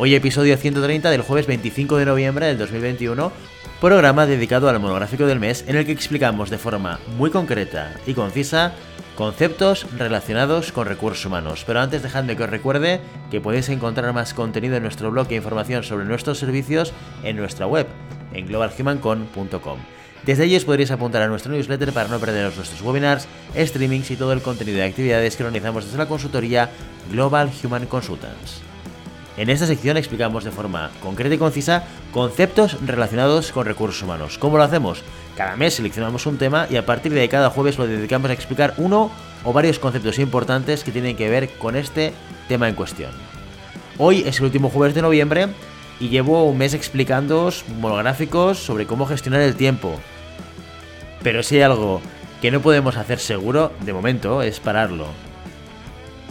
Hoy episodio 130 del jueves 25 de noviembre del 2021, programa dedicado al monográfico del mes en el que explicamos de forma muy concreta y concisa conceptos relacionados con recursos humanos. Pero antes dejadme que os recuerde que podéis encontrar más contenido en nuestro blog e información sobre nuestros servicios en nuestra web, en globalhumancon.com. Desde allí os podréis apuntar a nuestro newsletter para no perderos nuestros webinars, streamings y todo el contenido de actividades que organizamos desde la consultoría Global Human Consultants. En esta sección explicamos de forma concreta y concisa conceptos relacionados con recursos humanos. ¿Cómo lo hacemos? Cada mes seleccionamos un tema y a partir de cada jueves lo dedicamos a explicar uno o varios conceptos importantes que tienen que ver con este tema en cuestión. Hoy es el último jueves de noviembre y llevo un mes explicándoos monográficos sobre cómo gestionar el tiempo. Pero si hay algo que no podemos hacer seguro, de momento, es pararlo.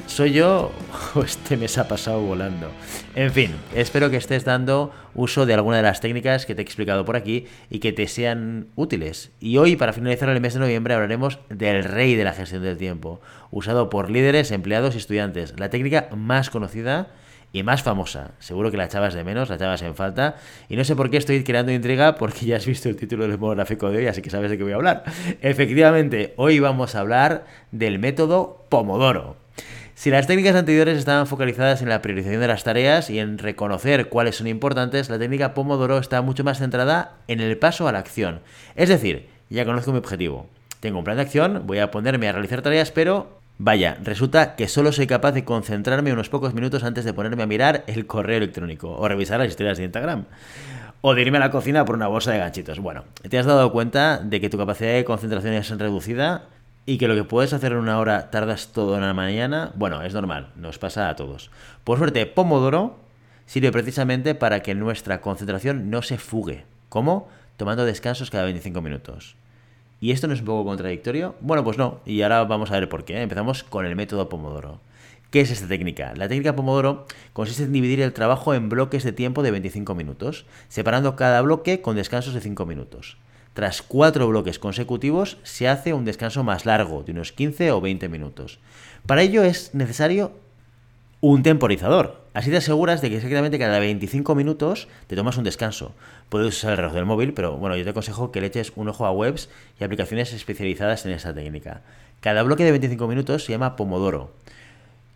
¿Soy yo o este mes ha pasado volando? En fin, espero que estés dando uso de alguna de las técnicas que te he explicado por aquí y que te sean útiles. Y hoy, para finalizar el mes de noviembre, hablaremos del rey de la gestión del tiempo, usado por líderes, empleados y estudiantes. La técnica más conocida y más famosa. Seguro que la echabas de menos, la echabas en falta. Y no sé por qué estoy creando intriga, porque ya has visto el título del monográfico de hoy, así que sabes de qué voy a hablar. Efectivamente, hoy vamos a hablar del método Pomodoro. Si las técnicas anteriores estaban focalizadas en la priorización de las tareas y en reconocer cuáles son importantes, la técnica Pomodoro está mucho más centrada en el paso a la acción. Es decir, ya conozco mi objetivo. Tengo un plan de acción, voy a ponerme a realizar tareas, pero Vaya, resulta que solo soy capaz de concentrarme unos pocos minutos antes de ponerme a mirar el correo electrónico o revisar las historias de Instagram. O de irme a la cocina por una bolsa de ganchitos. Bueno, ¿te has dado cuenta de que tu capacidad de concentración es reducida? Y que lo que puedes hacer en una hora tardas todo en la mañana, bueno, es normal, nos pasa a todos. Por suerte, Pomodoro sirve precisamente para que nuestra concentración no se fugue. ¿Cómo? Tomando descansos cada 25 minutos. ¿Y esto no es un poco contradictorio? Bueno, pues no, y ahora vamos a ver por qué. Empezamos con el método Pomodoro. ¿Qué es esta técnica? La técnica Pomodoro consiste en dividir el trabajo en bloques de tiempo de 25 minutos, separando cada bloque con descansos de 5 minutos. Tras cuatro bloques consecutivos se hace un descanso más largo, de unos 15 o 20 minutos. Para ello es necesario un temporizador. Así te aseguras de que exactamente cada 25 minutos te tomas un descanso. Puedes usar el reloj del móvil, pero bueno, yo te aconsejo que le eches un ojo a webs y aplicaciones especializadas en esta técnica. Cada bloque de 25 minutos se llama Pomodoro.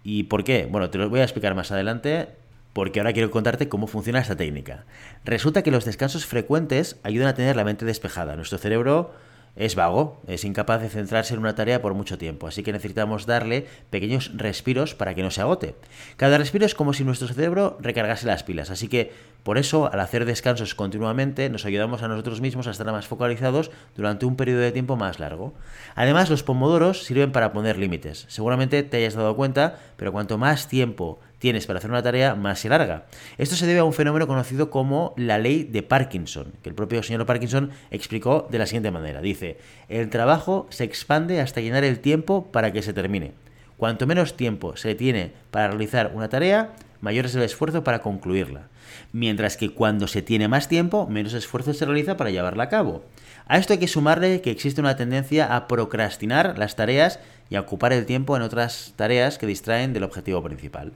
¿Y por qué? Bueno, te lo voy a explicar más adelante porque ahora quiero contarte cómo funciona esta técnica. Resulta que los descansos frecuentes ayudan a tener la mente despejada. Nuestro cerebro es vago, es incapaz de centrarse en una tarea por mucho tiempo, así que necesitamos darle pequeños respiros para que no se agote. Cada respiro es como si nuestro cerebro recargase las pilas, así que por eso al hacer descansos continuamente nos ayudamos a nosotros mismos a estar más focalizados durante un periodo de tiempo más largo. Además, los pomodoros sirven para poner límites. Seguramente te hayas dado cuenta, pero cuanto más tiempo tienes para hacer una tarea, más larga. Esto se debe a un fenómeno conocido como la ley de Parkinson, que el propio señor Parkinson explicó de la siguiente manera. Dice, el trabajo se expande hasta llenar el tiempo para que se termine. Cuanto menos tiempo se tiene para realizar una tarea, mayor es el esfuerzo para concluirla. Mientras que cuando se tiene más tiempo, menos esfuerzo se realiza para llevarla a cabo. A esto hay que sumarle que existe una tendencia a procrastinar las tareas y a ocupar el tiempo en otras tareas que distraen del objetivo principal.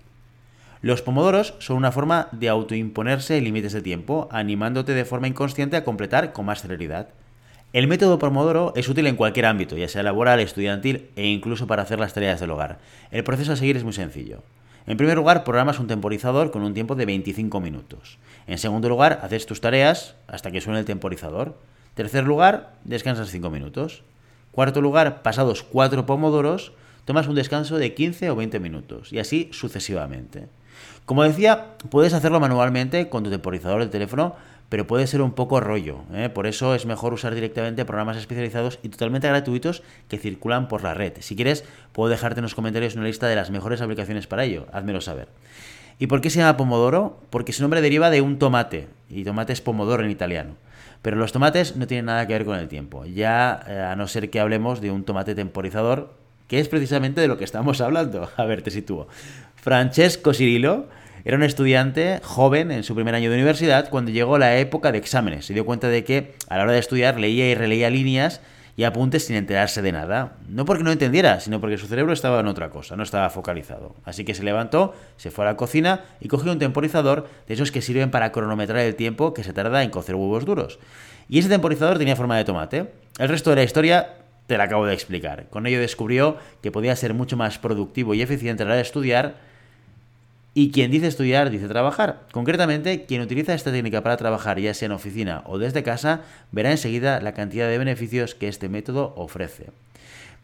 Los pomodoros son una forma de autoimponerse límites de tiempo, animándote de forma inconsciente a completar con más celeridad. El método Pomodoro es útil en cualquier ámbito, ya sea laboral, estudiantil e incluso para hacer las tareas del hogar. El proceso a seguir es muy sencillo. En primer lugar, programas un temporizador con un tiempo de 25 minutos. En segundo lugar, haces tus tareas hasta que suene el temporizador. Tercer lugar, descansas 5 minutos. Cuarto lugar, pasados 4 pomodoros, tomas un descanso de 15 o 20 minutos y así sucesivamente. Como decía, puedes hacerlo manualmente con tu temporizador del teléfono, pero puede ser un poco rollo. ¿eh? Por eso es mejor usar directamente programas especializados y totalmente gratuitos que circulan por la red. Si quieres, puedo dejarte en los comentarios una lista de las mejores aplicaciones para ello. Házmelo saber. ¿Y por qué se llama pomodoro? Porque su nombre deriva de un tomate, y tomate es pomodoro en italiano. Pero los tomates no tienen nada que ver con el tiempo, ya eh, a no ser que hablemos de un tomate temporizador, que es precisamente de lo que estamos hablando. A ver, te sitúo. Francesco Cirillo era un estudiante joven en su primer año de universidad cuando llegó la época de exámenes. Se dio cuenta de que a la hora de estudiar leía y releía líneas y apuntes sin enterarse de nada. No porque no entendiera, sino porque su cerebro estaba en otra cosa, no estaba focalizado. Así que se levantó, se fue a la cocina y cogió un temporizador de esos que sirven para cronometrar el tiempo que se tarda en cocer huevos duros. Y ese temporizador tenía forma de tomate. El resto de la historia te la acabo de explicar. Con ello descubrió que podía ser mucho más productivo y eficiente a la hora de estudiar y quien dice estudiar dice trabajar. Concretamente, quien utiliza esta técnica para trabajar, ya sea en oficina o desde casa, verá enseguida la cantidad de beneficios que este método ofrece.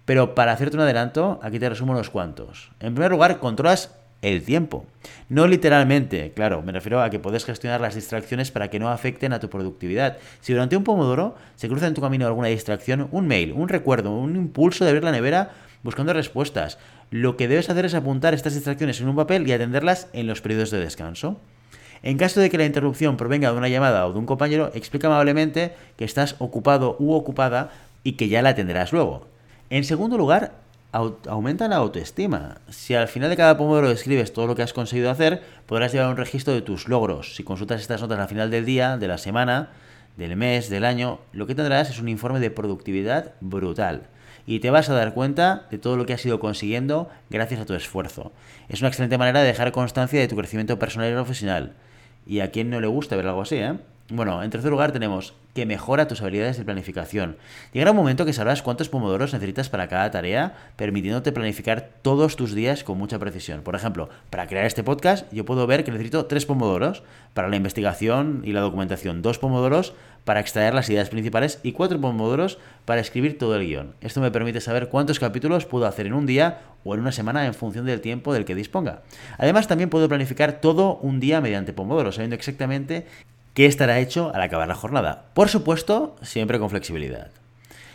Pero para hacerte un adelanto, aquí te resumo unos cuantos. En primer lugar, controlas el tiempo. No literalmente, claro, me refiero a que puedes gestionar las distracciones para que no afecten a tu productividad. Si durante un pomodoro se cruza en tu camino alguna distracción, un mail, un recuerdo, un impulso de abrir la nevera buscando respuestas, lo que debes hacer es apuntar estas distracciones en un papel y atenderlas en los periodos de descanso. En caso de que la interrupción provenga de una llamada o de un compañero, explica amablemente que estás ocupado u ocupada y que ya la atenderás luego. En segundo lugar, aumenta la autoestima. Si al final de cada pomodoro escribes todo lo que has conseguido hacer, podrás llevar un registro de tus logros. Si consultas estas notas al final del día, de la semana, del mes, del año, lo que tendrás es un informe de productividad brutal y te vas a dar cuenta de todo lo que has ido consiguiendo gracias a tu esfuerzo. Es una excelente manera de dejar constancia de tu crecimiento personal y profesional. Y a quien no le gusta ver algo así, ¿eh? Bueno, en tercer lugar tenemos que mejora tus habilidades de planificación. Llegará un momento que sabrás cuántos pomodoros necesitas para cada tarea, permitiéndote planificar todos tus días con mucha precisión. Por ejemplo, para crear este podcast yo puedo ver que necesito tres pomodoros para la investigación y la documentación, dos pomodoros para extraer las ideas principales y cuatro pomodoros para escribir todo el guion. Esto me permite saber cuántos capítulos puedo hacer en un día o en una semana en función del tiempo del que disponga. Además, también puedo planificar todo un día mediante pomodoros, sabiendo exactamente qué estará hecho al acabar la jornada. Por supuesto, siempre con flexibilidad.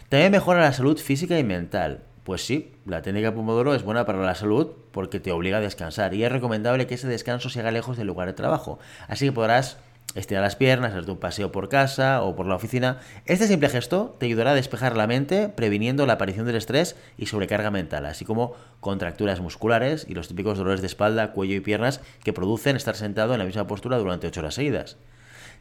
También mejora la salud física y mental. Pues sí, la técnica Pomodoro es buena para la salud porque te obliga a descansar y es recomendable que ese descanso se haga lejos del lugar de trabajo. Así que podrás estirar las piernas, hacerte un paseo por casa o por la oficina. Este simple gesto te ayudará a despejar la mente, previniendo la aparición del estrés y sobrecarga mental, así como contracturas musculares y los típicos dolores de espalda, cuello y piernas que producen estar sentado en la misma postura durante 8 horas seguidas.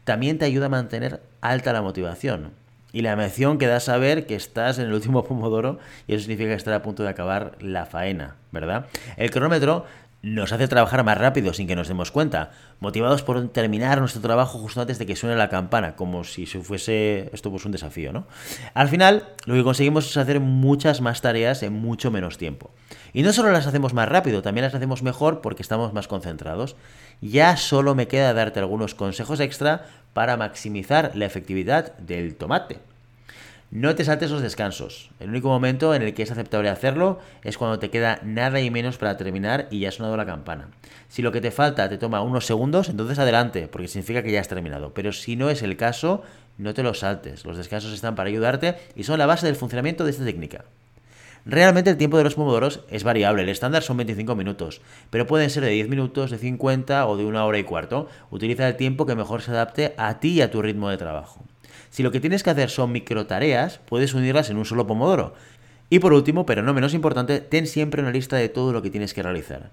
También te ayuda a mantener alta la motivación. Y la emoción que da saber que estás en el último pomodoro y eso significa estar a punto de acabar la faena, ¿verdad? El cronómetro nos hace trabajar más rápido sin que nos demos cuenta, motivados por terminar nuestro trabajo justo antes de que suene la campana, como si fuese esto pues un desafío, ¿no? Al final, lo que conseguimos es hacer muchas más tareas en mucho menos tiempo. Y no solo las hacemos más rápido, también las hacemos mejor porque estamos más concentrados. Ya solo me queda darte algunos consejos extra para maximizar la efectividad del tomate. No te saltes los descansos. El único momento en el que es aceptable hacerlo es cuando te queda nada y menos para terminar y ya ha sonado la campana. Si lo que te falta te toma unos segundos, entonces adelante, porque significa que ya has terminado. Pero si no es el caso, no te los saltes. Los descansos están para ayudarte y son la base del funcionamiento de esta técnica. Realmente el tiempo de los pomodoros es variable, el estándar son 25 minutos, pero pueden ser de 10 minutos, de 50 o de una hora y cuarto. Utiliza el tiempo que mejor se adapte a ti y a tu ritmo de trabajo. Si lo que tienes que hacer son microtareas, puedes unirlas en un solo pomodoro. Y por último, pero no menos importante, ten siempre una lista de todo lo que tienes que realizar.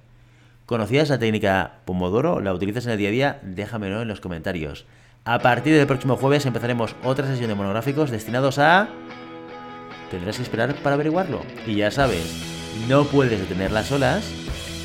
¿Conocías la técnica Pomodoro? ¿La utilizas en el día a día? Déjamelo en los comentarios. A partir del próximo jueves empezaremos otra sesión de monográficos destinados a... Tendrás que esperar para averiguarlo. Y ya sabes, no puedes detener las olas,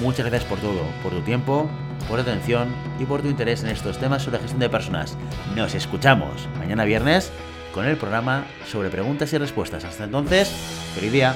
Muchas gracias por todo, por tu tiempo, por tu atención y por tu interés en estos temas sobre gestión de personas. Nos escuchamos mañana viernes con el programa sobre preguntas y respuestas. Hasta entonces, feliz día.